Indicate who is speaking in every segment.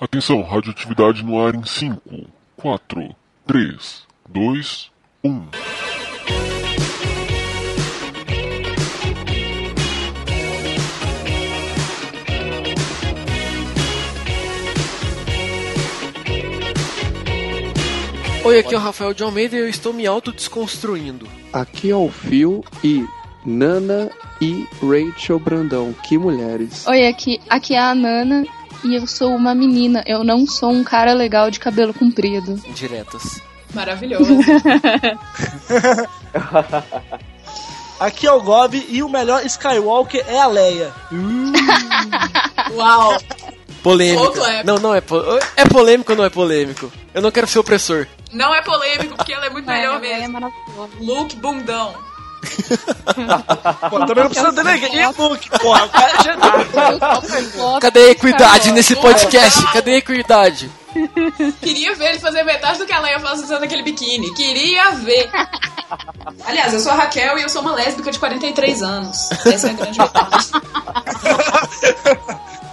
Speaker 1: Atenção, radioatividade no ar em 5, 4, 3, 2, 1.
Speaker 2: Oi, aqui é o Rafael de Almeida e eu estou me autodesconstruindo.
Speaker 3: Aqui é o Phil e Nana e Rachel Brandão, que mulheres.
Speaker 4: Oi, aqui, aqui é a Nana e eu sou uma menina. Eu não sou um cara legal de cabelo comprido.
Speaker 2: Diretas.
Speaker 5: Maravilhoso.
Speaker 6: Aqui é o Gob e o melhor Skywalker é a Leia.
Speaker 5: Uau.
Speaker 2: Polêmica.
Speaker 5: Ô, Cleber.
Speaker 2: Não, não é, po- é polêmico ou não é polêmico? Eu não quero ser opressor.
Speaker 5: Não é polêmico, porque ela é muito melhor
Speaker 4: É, é
Speaker 5: mesmo.
Speaker 4: maravilhoso.
Speaker 5: Luke bundão.
Speaker 6: Pô, também não precisa ter ninguém. E Luke, porra, o cara já...
Speaker 2: Cadê a equidade nesse podcast? Cadê a equidade?
Speaker 5: Queria ver ele fazer metade do que a Leia faz usando aquele biquíni. Queria ver. Aliás, eu sou a Raquel e eu sou uma lésbica de 43 anos. Essa é a grande verdade.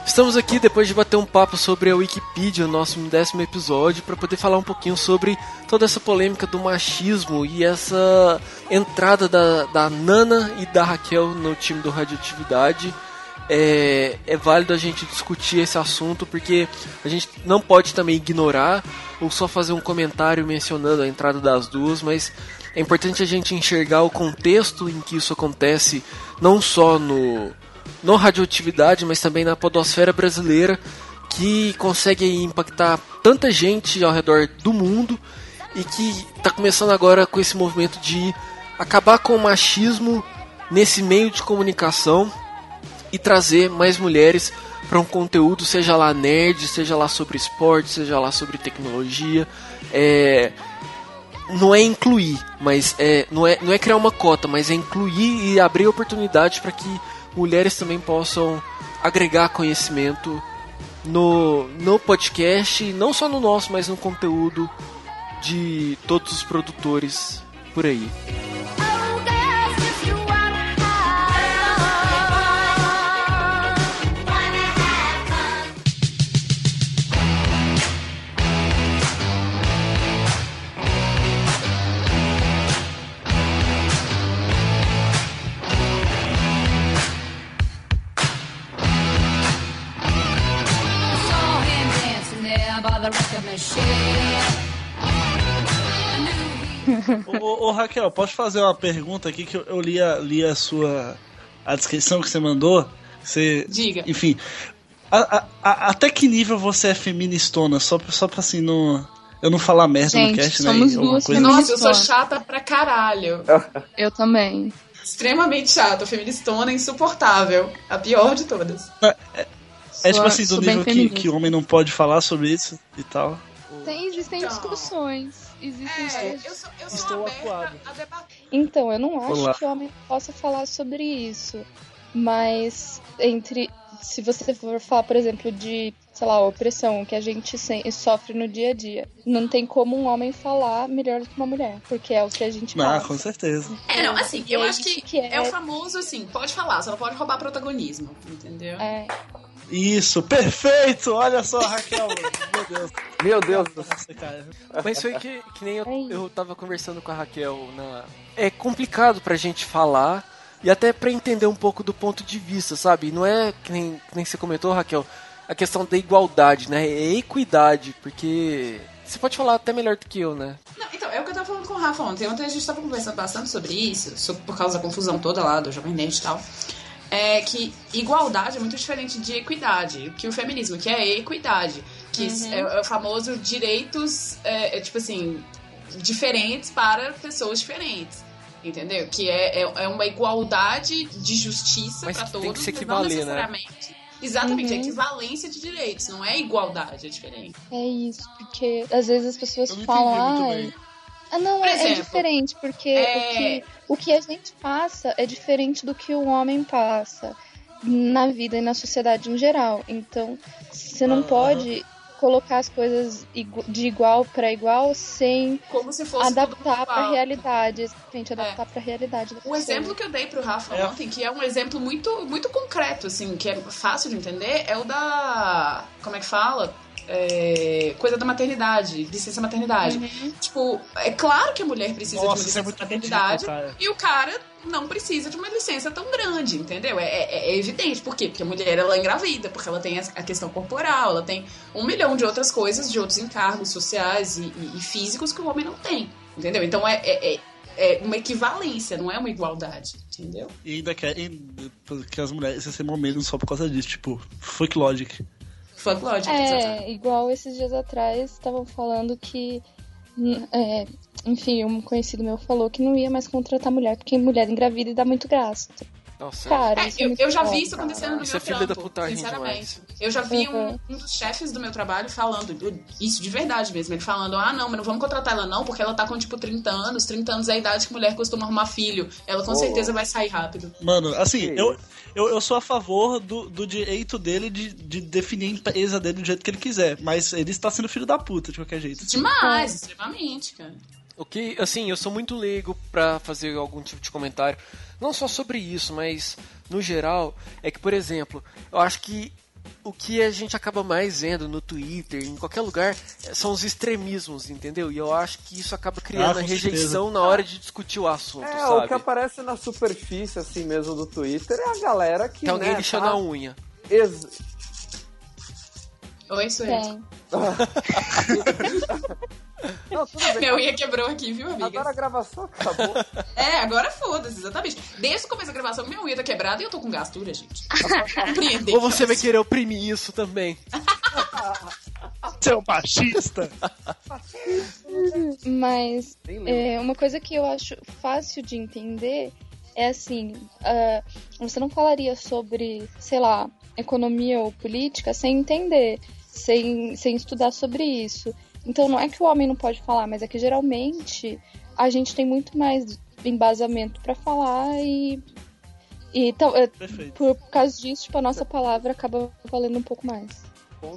Speaker 2: Estamos aqui depois de bater um papo sobre a Wikipedia, o nosso décimo episódio, para poder falar um pouquinho sobre toda essa polêmica do machismo e essa entrada da, da Nana e da Raquel no time do Radioatividade. É, é válido a gente discutir esse assunto porque a gente não pode também ignorar ou só fazer um comentário mencionando a entrada das duas, mas é importante a gente enxergar o contexto em que isso acontece, não só no, no radioatividade, mas também na podosfera brasileira, que consegue impactar tanta gente ao redor do mundo e que está começando agora com esse movimento de acabar com o machismo nesse meio de comunicação e trazer mais mulheres para um conteúdo, seja lá nerd, seja lá sobre esporte, seja lá sobre tecnologia. É, não é incluir, mas é, não, é, não é criar uma cota, mas é incluir e abrir oportunidade para que mulheres também possam agregar conhecimento no, no podcast, não só no nosso, mas no conteúdo de todos os produtores por aí.
Speaker 6: Raquel, posso fazer uma pergunta aqui que eu, eu li, a, li a sua... A descrição que você mandou. Você,
Speaker 5: Diga.
Speaker 6: Enfim, a- a- a- até que nível você é feministona? Só, pra- só pra assim não... Eu não falar merda
Speaker 4: Gente,
Speaker 6: no cast,
Speaker 4: somos
Speaker 6: né? e alguma
Speaker 4: duas
Speaker 6: coisa-
Speaker 5: Nossa, eu sou chata pra caralho.
Speaker 4: Eu também.
Speaker 5: Extremamente chata. Feministona, insuportável. A pior de todas.
Speaker 6: É tipo
Speaker 4: Sou-
Speaker 6: assim, do nível que,
Speaker 4: feminista.
Speaker 6: que homem não pode falar sobre isso e tal.
Speaker 4: Tem, existem
Speaker 5: Então.
Speaker 4: discussões. Existem
Speaker 5: É, eu sou, eu sou
Speaker 6: Estou
Speaker 5: aberta
Speaker 6: acuado.
Speaker 5: a debater.
Speaker 4: Então, eu não
Speaker 6: Olá.
Speaker 4: acho que o homem possa falar sobre isso. Mas entre. Se você for falar, por exemplo, de, sei lá, opressão que a gente sofre no dia a dia, não tem como um homem falar melhor do que uma mulher, porque é o que a gente
Speaker 6: Ah,
Speaker 4: passa.
Speaker 6: com certeza.
Speaker 5: É, não, assim, eu
Speaker 4: É
Speaker 5: acho que,
Speaker 4: que é-
Speaker 5: é o famoso, assim, pode falar, só não pode roubar protagonismo, entendeu?
Speaker 4: É,
Speaker 6: Isso, perfeito! Olha só, Raquel. Meu Deus.
Speaker 3: Meu Deus do céu.
Speaker 6: Nossa, cara.
Speaker 2: Mas foi que, que nem eu,
Speaker 4: É
Speaker 2: eu tava conversando com a Raquel na. É complicado pra gente falar e até pra entender um pouco do ponto de vista, sabe? Não é que nem, que nem você comentou, Raquel, a questão da igualdade, né? É equidade, porque. Você pode falar até melhor do que eu, né?
Speaker 5: Não, então, é o que eu tava falando com o Rafa ontem. Ontem a gente tava conversando bastante sobre isso, sobre- por causa da confusão toda lá do Jovem Nerd e tal. É que igualdade é muito diferente de equidade, que o feminismo, que é equidade, que é, é o famoso direitos, é, é, tipo assim, diferentes para pessoas diferentes. Entendeu? Que é, é, é uma igualdade de justiça para
Speaker 2: que tem
Speaker 5: todos,
Speaker 2: que se
Speaker 5: mas
Speaker 2: equivaler,
Speaker 5: não
Speaker 2: né?
Speaker 5: Exatamente, é
Speaker 4: Uhum.
Speaker 5: equivalência de direitos, não é igualdade, é diferente.
Speaker 4: é isso, porque às vezes as pessoas falam. Ah, não,
Speaker 5: Por
Speaker 4: é, é
Speaker 5: exemplo,
Speaker 4: diferente, porque
Speaker 5: é-
Speaker 4: o, que, o que a gente passa é diferente do que o homem passa na vida e na sociedade em geral. Então, você não
Speaker 6: Aham.
Speaker 4: pode colocar as coisas de igual para igual sem
Speaker 5: Como se
Speaker 4: adaptar para a realidade, exatamente, adaptar para a realidade da
Speaker 5: O
Speaker 4: pessoa.
Speaker 5: exemplo que eu dei pro Rafa
Speaker 6: É.
Speaker 5: ontem, que é um exemplo muito, muito concreto, assim, que é fácil de entender, é o da. Como é que fala? É, coisa da maternidade, licença maternidade. Tipo, é claro que a mulher precisa
Speaker 6: Nossa,
Speaker 5: de
Speaker 6: isso é
Speaker 5: uma licença
Speaker 6: muito
Speaker 5: maternidade
Speaker 6: ridículo,
Speaker 5: e o cara não precisa de uma licença tão grande, entendeu? É, é- é evidente. Por quê? Porque a mulher ela é engravida, porque ela tem a questão corporal, ela tem um milhão de outras coisas, de outros encargos sociais e, e- e físicos que o homem não tem, entendeu? Então é, é, é- é uma equivalência, não é uma igualdade, entendeu?
Speaker 6: E ainda quer que as mulheres se menos só por causa disso, tipo, fuck logic.
Speaker 5: Exatamente.
Speaker 4: É, igual esses dias atrás estavam falando que. é, enfim, um conhecido meu falou que não ia mais contratar mulher, porque mulher engravida e dá muito gasto.
Speaker 2: Nossa,
Speaker 4: Cara,
Speaker 5: É, eu, eu já vi isso acontecendo no
Speaker 2: Isso
Speaker 5: meu
Speaker 2: é filha
Speaker 5: trampo,
Speaker 2: da putagem
Speaker 5: sinceramente. Eu já vi um,
Speaker 4: Uhum.
Speaker 5: um dos chefes do meu trabalho falando, isso de verdade mesmo, ele falando, ah não, mas não vamos contratar ela não, porque ela tá com tipo 30 anos, 30 anos é a idade que mulher costuma arrumar filho, ela com
Speaker 7: Ô,
Speaker 5: certeza vai sair rápido.
Speaker 6: Mano, assim, eu, eu, eu sou a favor do, do direito dele de, de definir a empresa dele do jeito que ele quiser, mas ele está sendo filho da puta de qualquer jeito.
Speaker 5: Demais, extremamente, cara.
Speaker 2: O que, assim, eu sou muito leigo pra fazer algum tipo de comentário, não só sobre isso, mas no geral, é que, por exemplo, eu acho que o que a gente acaba mais vendo no Twitter, em qualquer lugar, são os extremismos, entendeu? E eu acho que isso acaba criando
Speaker 6: Ah,
Speaker 2: a rejeição na hora de discutir o assunto,
Speaker 7: É,
Speaker 2: sabe?
Speaker 7: o que aparece na superfície, assim mesmo, do Twitter é a galera que.
Speaker 2: Tem alguém
Speaker 7: né,
Speaker 2: lixando
Speaker 7: tá
Speaker 2: a unha.
Speaker 7: ex-
Speaker 5: Oi.
Speaker 4: Tem.
Speaker 7: Não, tudo bem.
Speaker 5: Minha unha quebrou aqui, viu, amiga?
Speaker 7: Agora a gravação acabou.
Speaker 5: É, agora foda-se, exatamente. Desde o começo da gravação, minha unha tá quebrada e eu tô com gastura, gente. Compreender.
Speaker 2: Ou você vai querer oprimir isso também.
Speaker 6: Seu machista!
Speaker 4: Mas é, uma coisa que eu acho fácil de entender é assim: ah, você não falaria sobre, sei lá, economia ou política sem entender, sem, sem estudar sobre isso. Então não é que o homem não pode falar, mas é que geralmente a gente tem muito mais embasamento pra falar e. E então, por causa disso, tipo, a nossa palavra acaba valendo um pouco mais.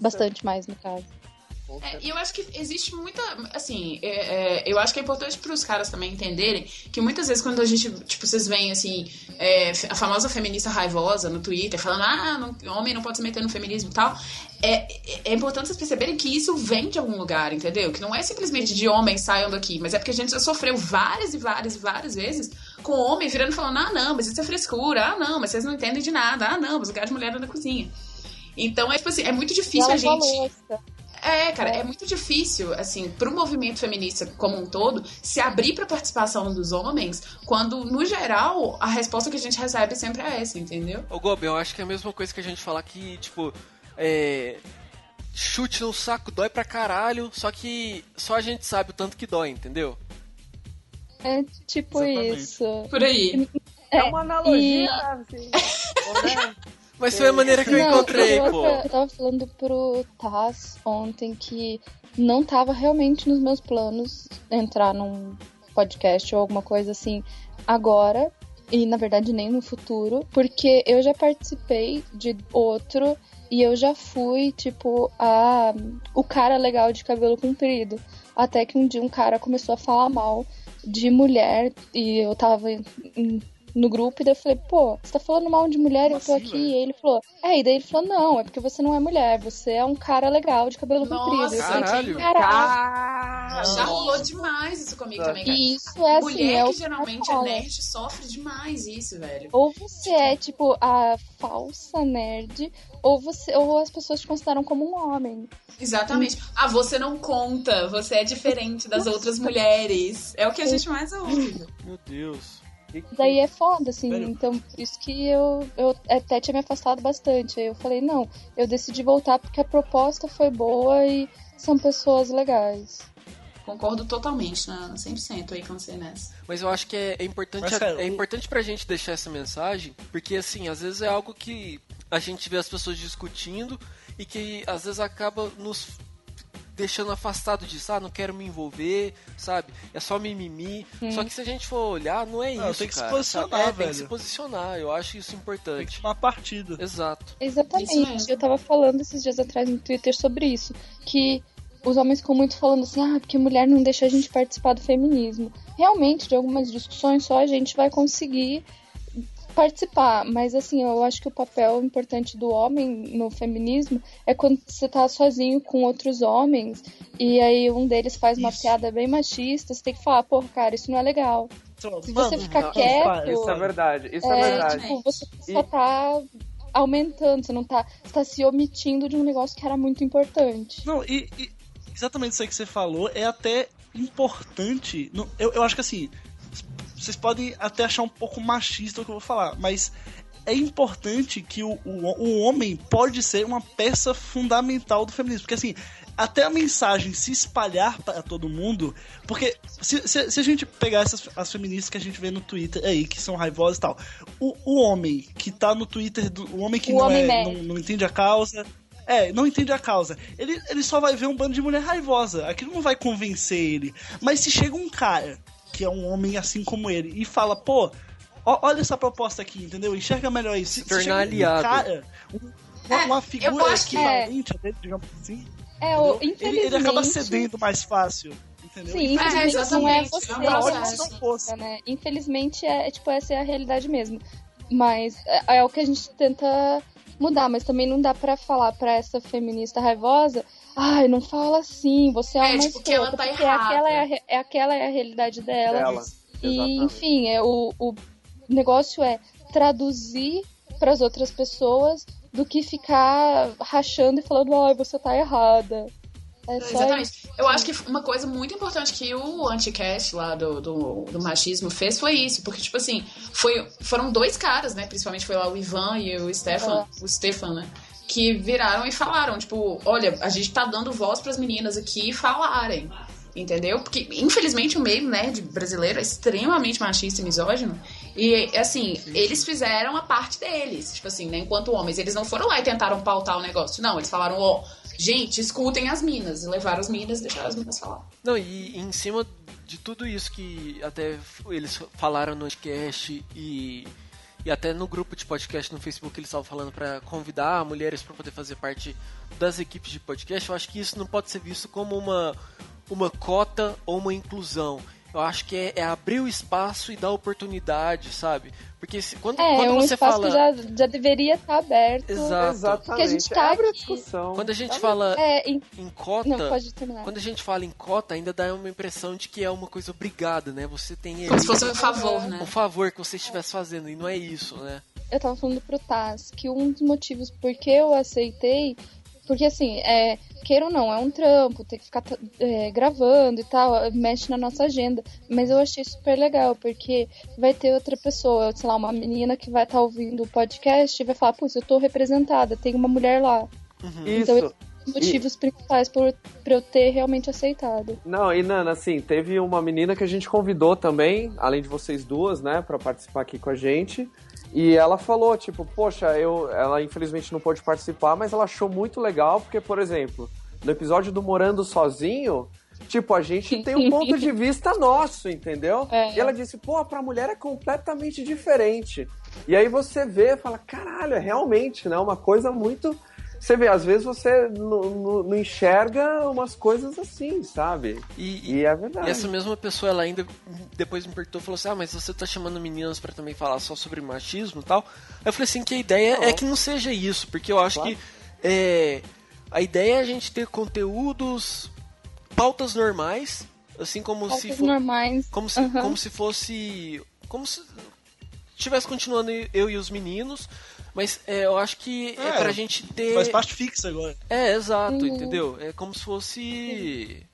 Speaker 4: Bastante mais, no caso.
Speaker 5: É, e eu acho que existe muita. Assim, é, é, eu acho que é importante para os caras também entenderem que muitas vezes quando a gente. Tipo, vocês veem assim. é, a famosa feminista raivosa no Twitter falando, ah, não, homem não pode se meter no feminismo e tal. É, é, é importante vocês perceberem que isso vem de algum lugar, entendeu? Que não é simplesmente de homens saiam daqui, mas é porque a gente já sofreu várias e várias e várias vezes com homem virando e falando, ah, não, mas isso é frescura, ah, não, mas vocês não entendem de nada, ah, não, mas lugar de mulher é na cozinha. Então, é tipo assim, é muito difícil a gente.
Speaker 4: louça.
Speaker 5: É, cara, é muito difícil, assim, pro movimento feminista como um todo, se abrir pra participação dos homens, quando, no geral, a resposta que a gente recebe sempre é essa, entendeu?
Speaker 2: Ô Gobi, eu acho que é a mesma coisa que a gente falar que, tipo, é. Chute no saco dói pra caralho, só que só a gente sabe o tanto que dói, entendeu?
Speaker 4: É tipo
Speaker 6: Exatamente.
Speaker 4: isso.
Speaker 5: Por aí.
Speaker 7: É uma analogia,
Speaker 4: e-
Speaker 7: assim.
Speaker 2: Mas foi a maneira que eu
Speaker 4: Não,
Speaker 2: encontrei,
Speaker 4: eu,
Speaker 2: pô.
Speaker 4: eu tava falando pro Taz ontem que não tava realmente nos meus planos entrar num podcast ou alguma coisa assim agora. E na verdade nem no futuro, porque eu já participei de outro e eu já fui, tipo, a o cara legal de cabelo comprido. Até que um dia um cara começou a falar mal de mulher e eu tava em- no grupo e daí eu falei, pô, você tá falando mal de mulher e eu tô
Speaker 6: assim,
Speaker 4: aqui.
Speaker 6: velho?
Speaker 4: E ele falou, é, e daí ele falou, não, é porque você não é mulher, você é um cara legal de cabelo
Speaker 5: Nossa,
Speaker 4: comprido. Eu falei,
Speaker 2: Caralho.
Speaker 4: Caralho.
Speaker 5: Já rolou demais isso comigo também, cara.
Speaker 4: E isso é assim,
Speaker 5: Mulher
Speaker 4: é
Speaker 5: que geralmente é nerd sofre demais isso, velho.
Speaker 4: Ou você é, tipo, a falsa nerd, ou você ou as pessoas te consideram como um homem.
Speaker 5: Exatamente. Ah, você não conta, você é diferente das outras mulheres. É o que a gente mais ouve.
Speaker 2: Meu Deus.
Speaker 7: Que que-
Speaker 4: Daí é foda, assim.
Speaker 6: Velho.
Speaker 4: Então, por isso que eu, eu até tinha me afastado bastante. Aí eu falei, não, eu decidi voltar porque a proposta foi boa e são pessoas legais.
Speaker 5: Concordo totalmente, na 100% aí com você nessa.
Speaker 2: Mas eu acho que é, é importante
Speaker 6: cara,
Speaker 2: é importante pra gente deixar essa mensagem, porque assim, às vezes é algo que a gente vê as pessoas discutindo e que às vezes acaba nos deixando afastado disso, ah, não quero me envolver, sabe? É só mimimi. Só que se a gente for olhar, não é
Speaker 6: Não,
Speaker 2: isso,
Speaker 6: tem que se
Speaker 2: cara,
Speaker 6: posicionar,
Speaker 2: sabe? É, Tem
Speaker 6: velho.
Speaker 2: que se posicionar, eu acho isso
Speaker 6: Tem que
Speaker 2: importante.
Speaker 6: tomar partido.
Speaker 2: Exato.
Speaker 4: Exatamente. Eu tava falando esses dias atrás no Twitter sobre isso. Que os homens ficam muito falando assim, ah, porque mulher não deixa a gente participar do feminismo. Realmente, de algumas discussões só a gente vai conseguir participar, mas assim, eu acho que o papel importante do homem no feminismo é quando você tá sozinho com outros homens e aí um deles faz uma
Speaker 6: Isso.
Speaker 4: piada bem machista, você tem que falar, porra, cara, isso não é legal. Se você ficar
Speaker 7: não,
Speaker 4: quieto,
Speaker 7: Isso é verdade, isso é,
Speaker 4: é,
Speaker 7: verdade.
Speaker 4: tipo, você
Speaker 7: E-
Speaker 4: só tá aumentando, você não tá, você tá se omitindo de um negócio que era muito importante.
Speaker 6: Não, e, e exatamente isso aí que você falou é até importante. eu, eu acho que assim, vocês podem até achar um pouco machista o que eu vou falar, mas é importante que o, o, o homem pode ser uma peça fundamental do feminismo. Porque assim, até a mensagem se espalhar para todo mundo, porque se, se, se a gente pegar essas as feministas que a gente vê no Twitter aí, que são raivosas e tal, o, o homem que tá no Twitter, do, o homem que
Speaker 4: O
Speaker 6: não,
Speaker 4: homem
Speaker 6: é, não, não entende a causa, é, não entende a causa. Ele, ele só vai ver um bando de mulher raivosa. Aquilo não vai convencer ele. Mas se chega um cara, que é um homem assim como ele, e fala, pô, ó- olha essa proposta aqui, entendeu? Enxerga melhor isso. Se, se
Speaker 2: tornar
Speaker 6: chega um
Speaker 2: aliado.
Speaker 6: cara, um- uma, uma figura
Speaker 5: eu acho que-
Speaker 6: equivalente a dele, digamos assim,
Speaker 4: É, o,
Speaker 6: ele,
Speaker 4: infelizmente.
Speaker 6: ele acaba cedendo mais fácil. Entendeu?
Speaker 4: Sim, infelizmente não é
Speaker 5: exatamente,
Speaker 4: você
Speaker 5: é
Speaker 6: não
Speaker 4: né? Infelizmente, é, é, tipo, essa é a realidade mesmo. Mas é, é o que a gente tenta mudar, mas também não dá pra falar pra essa feminista raivosa, ai, não fala assim, você é,
Speaker 5: É,
Speaker 4: uma
Speaker 5: tipo, que ela
Speaker 4: escrota",
Speaker 5: tá
Speaker 4: porque
Speaker 5: errada.
Speaker 4: aquela é, a, é aquela é a realidade dela.
Speaker 7: Dela.
Speaker 4: E,
Speaker 7: Exatamente.
Speaker 4: enfim, é, o, o negócio é traduzir pras outras pessoas do que ficar rachando e falando, ai, você tá errada. É só.
Speaker 5: Exatamente. Eu acho que uma coisa muito importante que o anticast lá do, do, do machismo fez foi isso, porque, tipo assim, foi, foram dois caras, né? Principalmente foi lá o Ivan e o Stefan, o Stefan, né? Que viraram e falaram, tipo, olha, a gente tá dando voz pras meninas aqui falarem. Entendeu? Porque, infelizmente, o meio nerd brasileiro é extremamente machista e misógino. E, assim, eles fizeram a parte deles. Tipo assim, né? Enquanto homens, eles não foram lá e tentaram pautar o negócio. Não, eles falaram, ó, gente, escutem as minas. E levaram as minas e deixaram as minas falar.
Speaker 2: Não, e em cima de tudo isso que até eles falaram no podcast e, e até no grupo de podcast no Facebook eles estavam falando para convidar mulheres para poder fazer parte das equipes de podcast, eu acho que isso não pode ser visto como uma, uma cota ou uma inclusão. Eu acho que é, é abrir o espaço e dar oportunidade, sabe? Porque se, quando,
Speaker 4: É,
Speaker 2: quando
Speaker 4: é um
Speaker 2: você
Speaker 4: espaço
Speaker 2: fala.
Speaker 4: que já, já deveria estar aberto.
Speaker 2: Exato.
Speaker 7: Exatamente.
Speaker 4: Porque a gente tá
Speaker 7: Abre a
Speaker 4: aqui.
Speaker 7: discussão.
Speaker 2: Quando a gente
Speaker 7: Abre-
Speaker 2: fala
Speaker 4: É, em-
Speaker 2: em cota.
Speaker 4: não, pode terminar.
Speaker 2: Quando a gente fala em cota, ainda dá uma impressão de que é uma coisa obrigada, né? Você tem
Speaker 5: Como se fosse um favor, né?
Speaker 2: um favor que você estivesse fazendo, e não é isso, né?
Speaker 4: eu tava falando pro Taz que um dos motivos por que eu aceitei, porque assim, é, queira ou não, é um trampo, tem que ficar é, gravando e tal, mexe na nossa agenda. Mas eu achei super legal, porque vai ter outra pessoa, sei lá, uma menina que vai estar ouvindo o podcast e vai falar, putz, eu tô representada, tem uma mulher lá.
Speaker 7: Isso.
Speaker 4: Então, Os motivos principais por, pra eu ter realmente aceitado.
Speaker 7: Não, e Nana, assim, teve uma menina que a gente convidou também, além de vocês duas, né, pra participar aqui com a gente. E ela falou, tipo, poxa, eu, ela infelizmente não pôde participar, mas ela achou muito legal, porque, por exemplo, no episódio do Morando Sozinho, tipo, a gente tem um ponto de vista nosso, entendeu?
Speaker 4: É.
Speaker 7: E ela disse, pô, pra mulher é completamente diferente. E aí você vê fala, caralho, é realmente, né, uma coisa muito... Você vê, às vezes você não, não- não enxerga umas coisas assim, sabe?
Speaker 2: E,
Speaker 7: E é verdade.
Speaker 2: e essa mesma pessoa, ela ainda depois me perguntou, falou assim, ah, mas você tá chamando meninas pra também falar só sobre machismo e tal. Aí eu falei assim, que a ideia é que não seja isso, porque eu acho
Speaker 7: Claro.
Speaker 2: que é, a ideia é a gente ter conteúdos, pautas normais, assim como se
Speaker 4: Pautas
Speaker 2: for,
Speaker 4: normais.
Speaker 2: como se,
Speaker 4: Aham.
Speaker 2: como se fosse. Como se estivesse continuando eu e os meninos. Mas é, eu acho que é,
Speaker 6: É,
Speaker 2: pra gente ter.
Speaker 6: Faz parte fixa agora.
Speaker 2: É, exato,
Speaker 4: Uhum.
Speaker 2: entendeu? É como se fosse.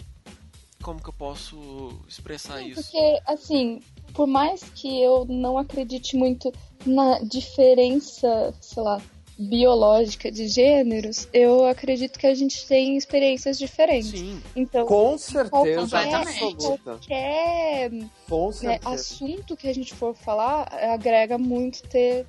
Speaker 2: Como que eu posso expressar isso?
Speaker 4: Porque, assim, por mais que eu não acredite muito na diferença, sei lá, biológica de gêneros, eu acredito que a gente tem experiências diferentes.
Speaker 2: Sim.
Speaker 4: Então,
Speaker 7: Com certeza absoluta.
Speaker 4: qualquer
Speaker 7: Com
Speaker 4: né,
Speaker 7: certeza.
Speaker 4: assunto que a gente for falar, agrega muito ter.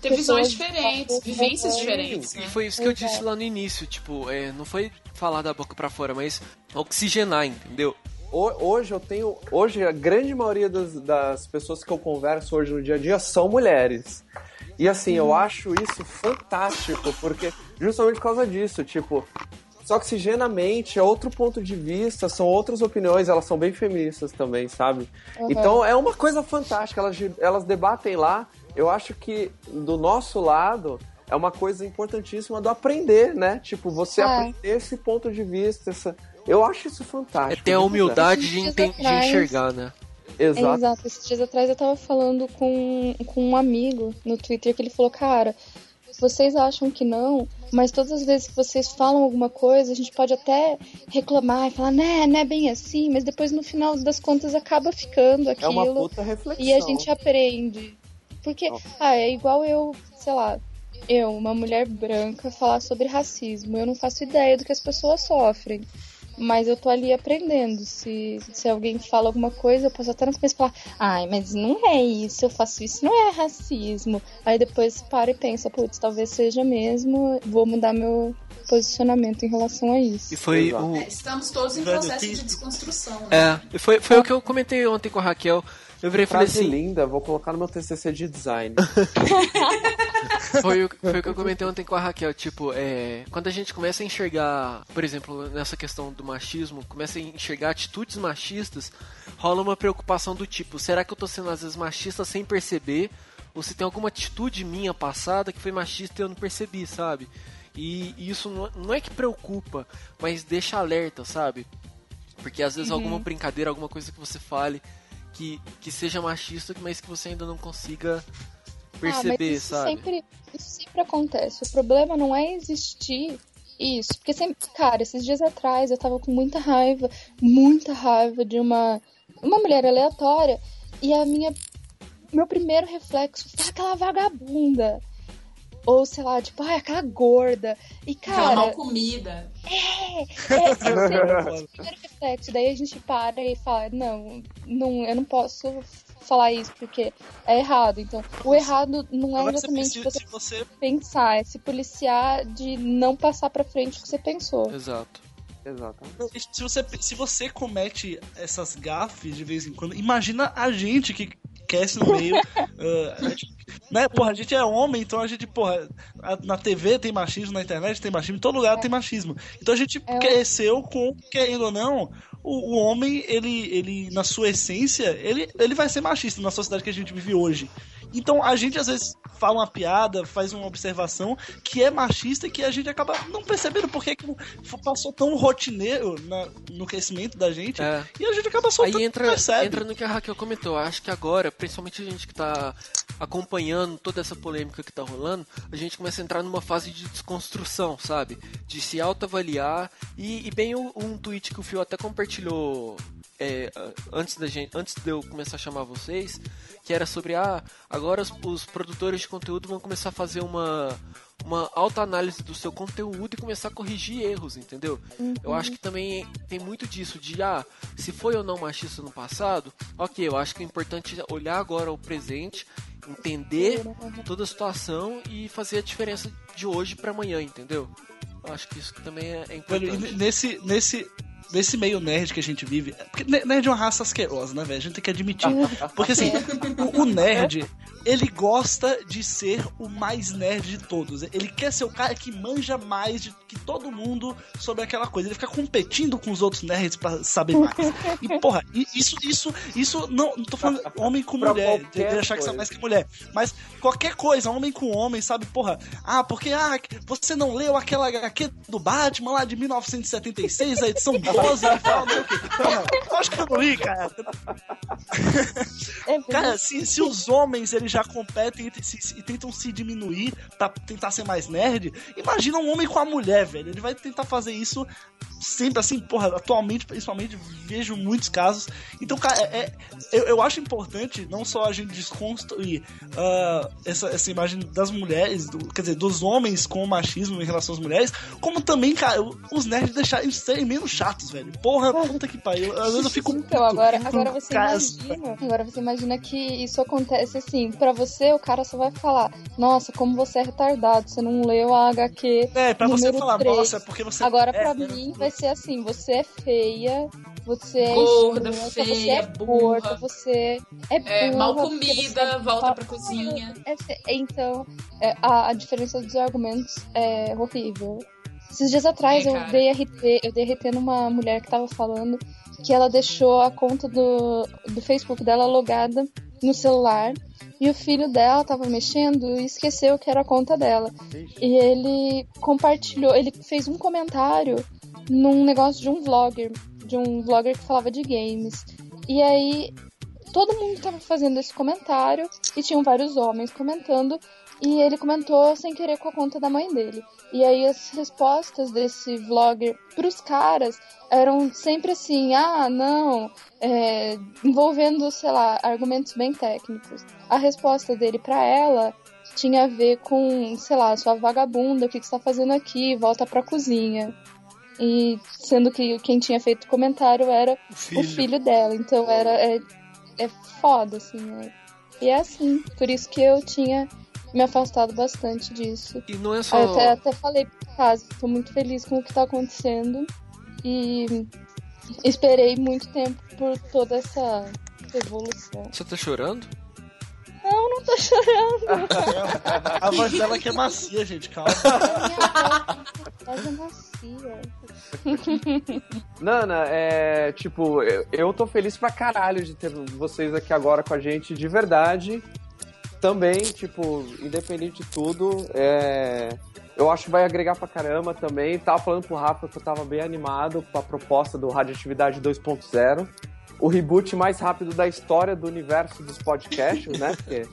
Speaker 5: Ter visões diferentes, vivências diferentes,
Speaker 2: E
Speaker 5: né?
Speaker 2: foi isso que eu disse lá no início, tipo, é, não foi falar da boca pra fora, mas oxigenar, entendeu?
Speaker 7: Ho- Hoje eu tenho. Hoje a grande maioria das, das pessoas que eu converso hoje no dia a dia são mulheres. E assim, eu acho isso fantástico, porque justamente por causa disso, tipo, se oxigena a mente, é outro ponto de vista, são outras opiniões, elas são bem feministas também, sabe?
Speaker 4: Uhum.
Speaker 7: Então é uma coisa fantástica, elas, elas debatem lá eu acho que do nosso lado é uma coisa importantíssima do aprender, né? Tipo, você
Speaker 4: É.
Speaker 7: aprender esse ponto de vista, essa... eu acho isso
Speaker 2: É
Speaker 7: fantástico.
Speaker 2: ter a
Speaker 7: de
Speaker 2: humildade de, enten- de
Speaker 4: atrás-
Speaker 2: enxergar, né?
Speaker 4: É,
Speaker 7: Exato.
Speaker 4: exato. Esses dias atrás eu tava falando com, com um amigo no Twitter que ele falou, cara, vocês acham que não, mas todas as vezes que vocês falam alguma coisa, a gente pode até reclamar e falar, né, não é bem assim, mas depois no final das contas acaba ficando
Speaker 7: É
Speaker 4: aquilo.
Speaker 7: uma puta reflexão.
Speaker 4: E a gente aprende. Porque, ah, é igual eu, sei lá, eu, uma mulher branca, falar sobre racismo. Eu não faço ideia do que as pessoas sofrem. Mas eu tô ali aprendendo. Se, se alguém fala alguma coisa, eu posso até no começo falar, ai, mas não é isso, eu faço isso, não é racismo. Aí depois para e pensa, putz, talvez seja mesmo, vou mudar meu posicionamento em relação a isso.
Speaker 2: E foi o.
Speaker 5: É, Estamos todos em processo de desconstrução. né?
Speaker 2: É, foi, foi o que eu comentei ontem com a Raquel. Eu virei e falei
Speaker 7: Frase
Speaker 2: assim.
Speaker 7: linda, vou colocar no meu TCC de design.
Speaker 2: Foi o, foi o que eu comentei ontem com a Raquel, tipo, é, quando a gente começa a enxergar, por exemplo, nessa questão do machismo, começa a enxergar atitudes machistas, rola uma preocupação do tipo, será que eu tô sendo às vezes machista sem perceber? Ou se tem alguma atitude minha passada que foi machista e eu não percebi, sabe? E, e isso não, não é que preocupa, mas deixa alerta, sabe? Porque às vezes alguma brincadeira, alguma coisa que você fale que, que seja machista, mas que você ainda não consiga perceber,
Speaker 4: ah, isso
Speaker 2: sabe?
Speaker 4: Sempre, isso sempre acontece. O problema não é existir isso. Porque sempre, cara, esses dias atrás eu tava com muita raiva, muita raiva de uma, uma mulher aleatória. E a minha. Meu primeiro reflexo foi aquela vagabunda. Ou, sei lá, tipo, ai, aquela gorda. E,
Speaker 5: Aquela
Speaker 4: cara,
Speaker 5: mal comida.
Speaker 4: é, é sempre o primeiro reflexo. Daí a gente para e fala, não, não, eu não posso falar isso porque é errado. Então, o errado não é
Speaker 6: Agora você
Speaker 4: exatamente
Speaker 6: precisa,
Speaker 4: você
Speaker 6: se você
Speaker 4: pensar, é se policiar de não passar pra frente o que você pensou.
Speaker 2: Exato.
Speaker 7: Exatamente.
Speaker 6: Se você, se você comete essas gafes de vez em quando, imagina a gente que cresce no meio. a gente- né, porra, a gente é homem, então a gente, porra, a- na TV tem machismo, na internet tem machismo, em todo lugar tem machismo. Então a gente
Speaker 4: É.
Speaker 6: cresceu com, querendo ou não, o, o homem, ele, ele, na sua essência, ele, ele vai ser machista na sociedade que a gente vive hoje. Então a gente às vezes fala uma piada, faz uma observação que é machista e que a gente acaba não percebendo porque que passou tão rotineiro na- no crescimento da gente
Speaker 2: É.
Speaker 6: e a gente acaba soltando
Speaker 2: Aí entra,
Speaker 6: percebe.
Speaker 2: entra no que a Raquel comentou. Acho que agora, principalmente a gente que tá acompanhando toda essa polêmica que tá rolando, a gente começa a entrar numa fase de desconstrução, sabe? De se autoavaliar. E, e bem um, um tweet que o Fio até compartilhou é, antes, da gente, antes de eu começar a chamar vocês, que era sobre ah, agora os, os produtores de conteúdo vão começar a fazer uma uma autoanálise do seu conteúdo e começar a corrigir erros, entendeu? Eu acho que também tem muito disso de ah, se foi ou não machista no passado, ok, eu acho que é importante olhar agora o presente, entender toda a situação e fazer a diferença de hoje para amanhã, entendeu? Eu acho que isso também é, é importante.
Speaker 6: nesse, nesse, nesse meio nerd que a gente vive. Porque ne- nerd é uma raça asquerosa, né, velho? A gente tem que admitir. Porque assim, o, o nerd, ele gosta de ser o mais nerd de todos. Ele quer ser o cara que manja mais de que todo mundo sobre aquela coisa. Ele fica competindo com os outros nerds pra saber mais. E, porra, isso, isso, isso não, não tô falando homem com mulher, de achar que sabe
Speaker 7: coisa.
Speaker 6: mais que mulher. Mas qualquer coisa, homem com homem, sabe, porra, ah, porque ah, você não leu aquela HQ do Batman lá de 1976, a edição 12 e tal, não. Não, não, acho que eu não li, cara.
Speaker 4: É.
Speaker 6: Cara, se, se os homens eles já competem e, se- e tentam se diminuir pra tentar ser mais nerd, imagina um homem com a mulher, velho. Ele vai tentar fazer isso sempre assim, porra, atualmente, principalmente, vejo muitos casos. Então, cara, é, é- eu, eu acho importante não só a gente desconstruir ah, essa, essa imagem das mulheres, do- quer dizer, dos homens com o machismo em relação às mulheres, como também, cara, os nerds deixarem serem menos chatos, velho. Porra, puta que pariu. Às vezes eu fico.
Speaker 4: Então, agora, agora você imagina. Agora você imagina que isso acontece assim. Pra você, o cara só vai falar: Nossa, como você é retardado, você não leu a HQ.
Speaker 6: É, pra você
Speaker 4: número
Speaker 6: falar,
Speaker 4: três.
Speaker 6: nossa, é porque você.
Speaker 4: Agora,
Speaker 6: é,
Speaker 4: pra
Speaker 6: né?
Speaker 4: mim, vai ser assim: você é feia, você é
Speaker 5: Gorda,
Speaker 4: escrota, você
Speaker 5: feia,
Speaker 4: é
Speaker 5: burra.
Speaker 4: gorda, você é,
Speaker 5: É,
Speaker 4: burra,
Speaker 5: mal
Speaker 4: porque
Speaker 5: comida,
Speaker 4: você-
Speaker 5: volta pra cozinha.
Speaker 4: É Então, é, a, a diferença dos argumentos é horrível. Esses dias atrás
Speaker 5: É,
Speaker 4: eu dei RT, eu dei RT numa mulher que tava falando que ela deixou a conta do, do Facebook dela logada no celular e o filho dela tava mexendo e esqueceu que era a conta dela. E ele compartilhou, ele fez um comentário num negócio de um vlogger, de um vlogger que falava de games. E aí todo mundo tava fazendo esse comentário e tinham vários homens comentando e ele comentou sem querer com a conta da mãe dele. E aí as respostas desse vlogger pros caras eram sempre assim, ah, não, é, envolvendo, sei lá, argumentos bem técnicos. A resposta dele pra ela tinha a ver com, sei lá, sua vagabunda, o que, que você tá fazendo aqui? Volta pra cozinha. E sendo que quem tinha feito o comentário era
Speaker 2: O filho.
Speaker 4: o filho dela. Então era é, é foda, assim. é. E é assim. Por isso que eu tinha me afastado bastante disso.
Speaker 2: E não é só.
Speaker 4: Eu até, até falei pro caso, tô muito feliz com o que tá acontecendo. E esperei muito tempo por toda essa evolução.
Speaker 2: Você tá chorando?
Speaker 4: Não, não tô chorando.
Speaker 6: A voz dela que é macia, gente, calma.
Speaker 4: Minha voz é macia.
Speaker 7: Nana, é. Tipo, eu, eu tô feliz pra caralho de ter vocês aqui agora com a gente, de verdade. Também, tipo, independente de tudo, é. Eu acho que vai agregar pra caramba também. Tava falando pro Rafa que eu tava bem animado com a proposta do Radioatividade 2.0. O reboot mais rápido da história do universo dos podcasts, né? Porque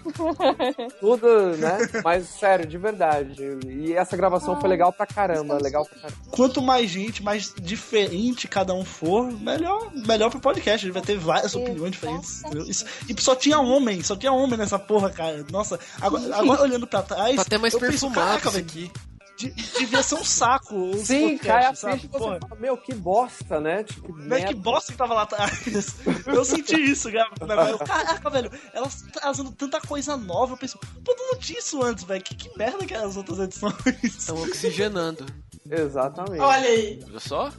Speaker 7: tudo, né? Mas sério, de verdade. E essa gravação foi legal pra caramba, legal pra caramba.
Speaker 6: Quanto mais gente, mais diferente cada um for, melhor, melhor pro podcast. Ele vai ter várias opiniões diferentes. Isso- e só tinha homem, só tinha homem nessa porra, cara. Nossa, agora, agora olhando pra trás.
Speaker 2: Tá até mais perfumado isso aqui.
Speaker 6: De- devia ser um saco. os
Speaker 7: Sim, cai a
Speaker 6: sabe?
Speaker 7: ficha e fala, meu, que bosta, né? Tipo,
Speaker 6: Velho,
Speaker 7: merda.
Speaker 6: que bosta que tava lá atrás. Eu senti isso, cara. Eu, Caraca, velho, elas trazendo tanta coisa nova. Eu penso, pô, tu não tinha isso antes, velho. Que, que merda que eram as outras edições.
Speaker 2: Estão oxigenando.
Speaker 7: Exatamente.
Speaker 5: Olha aí.
Speaker 2: Viu só?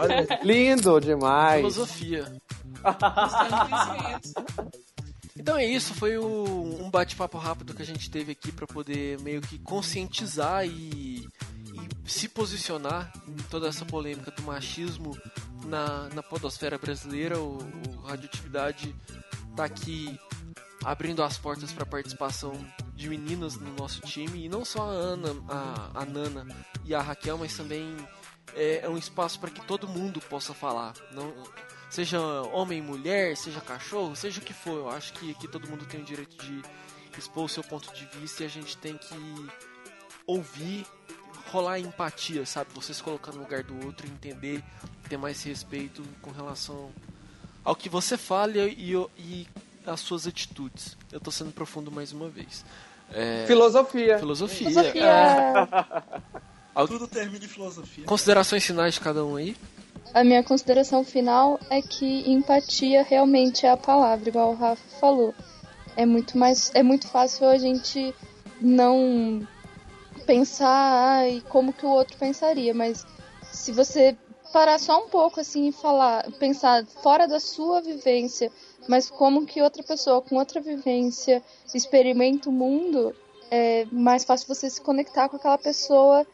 Speaker 7: Olha, lindo demais.
Speaker 2: Filosofia. Então é isso, foi o- um bate-papo rápido que a gente teve aqui para poder meio que conscientizar e, e se posicionar em toda essa polêmica do machismo na, na podosfera brasileira. O, o Radioatividade tá aqui abrindo as portas para participação de meninas no nosso time e não só a Ana, a, a Nana e a Raquel, mas também é, é um espaço para que todo mundo possa falar. Não, seja homem, mulher, seja cachorro, seja o que for. Eu acho que aqui todo mundo tem o direito de expor o seu ponto de vista e a gente tem que ouvir, rolar empatia, sabe? Você se colocar no lugar do outro, entender, ter mais respeito com relação ao que você fala e, e as suas atitudes. Eu tô sendo profundo mais uma vez. É,
Speaker 7: Filosofia.
Speaker 2: filosofia. É.
Speaker 4: Filosofia.
Speaker 6: Tudo termina em filosofia.
Speaker 2: Considerações finais de cada um aí?
Speaker 4: A minha consideração final é que empatia realmente é a palavra, igual o Rafa falou. É muito mais, é muito fácil a gente não pensar ai, como que o outro pensaria, mas se você parar só um pouco assim e falar, pensar fora da sua vivência, mas como que outra pessoa com outra vivência experimenta o mundo, é mais fácil você se conectar com aquela pessoa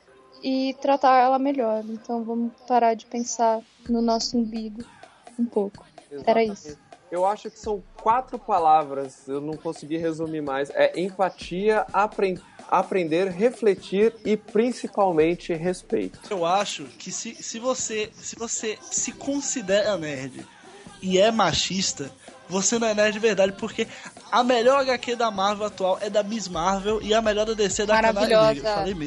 Speaker 4: e tratar ela melhor. Então vamos parar de pensar no nosso umbigo um pouco. Era isso.
Speaker 7: Eu acho que são quatro palavras, eu não consegui resumir mais. É empatia, apren- aprender, refletir e principalmente respeito.
Speaker 6: Eu acho que se, se você se você se considera nerd e é machista, você não é nerd de verdade, porque a melhor HQ da Marvel atual é da Miss Marvel e a melhor da DC é da
Speaker 4: Maravilhosa.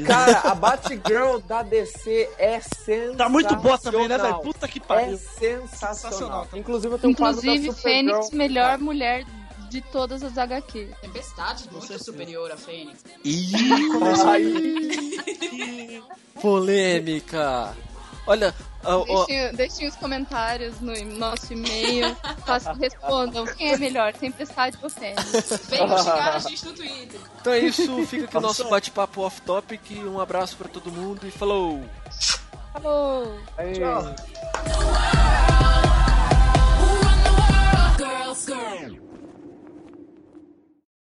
Speaker 7: Cara, a Batgirl da DC é sensacional.
Speaker 6: tá muito boa também, né, velho? Puta que
Speaker 7: É
Speaker 6: pariu.
Speaker 7: sensacional.
Speaker 6: Sensacional.
Speaker 7: Inclusive eu tenho um quadro
Speaker 4: Inclusive,
Speaker 7: da Supergirl.
Speaker 4: Fênix, melhor mulher de todas as HQ.
Speaker 5: Tempestade muito
Speaker 6: certeza.
Speaker 5: superior a Fênix.
Speaker 6: Ih,
Speaker 2: Polêmica! Olha, ó,
Speaker 4: Deixem, deixem os comentários no nosso e-mail. Façam, respondam quem é melhor, Tempestade ou Fênix.
Speaker 5: Vem xingar a gente no Twitter.
Speaker 2: então é isso, fica aqui o nosso bate-papo off-topic. Um abraço pra todo mundo e falou!
Speaker 4: Falou!
Speaker 8: the world? Girls, girls.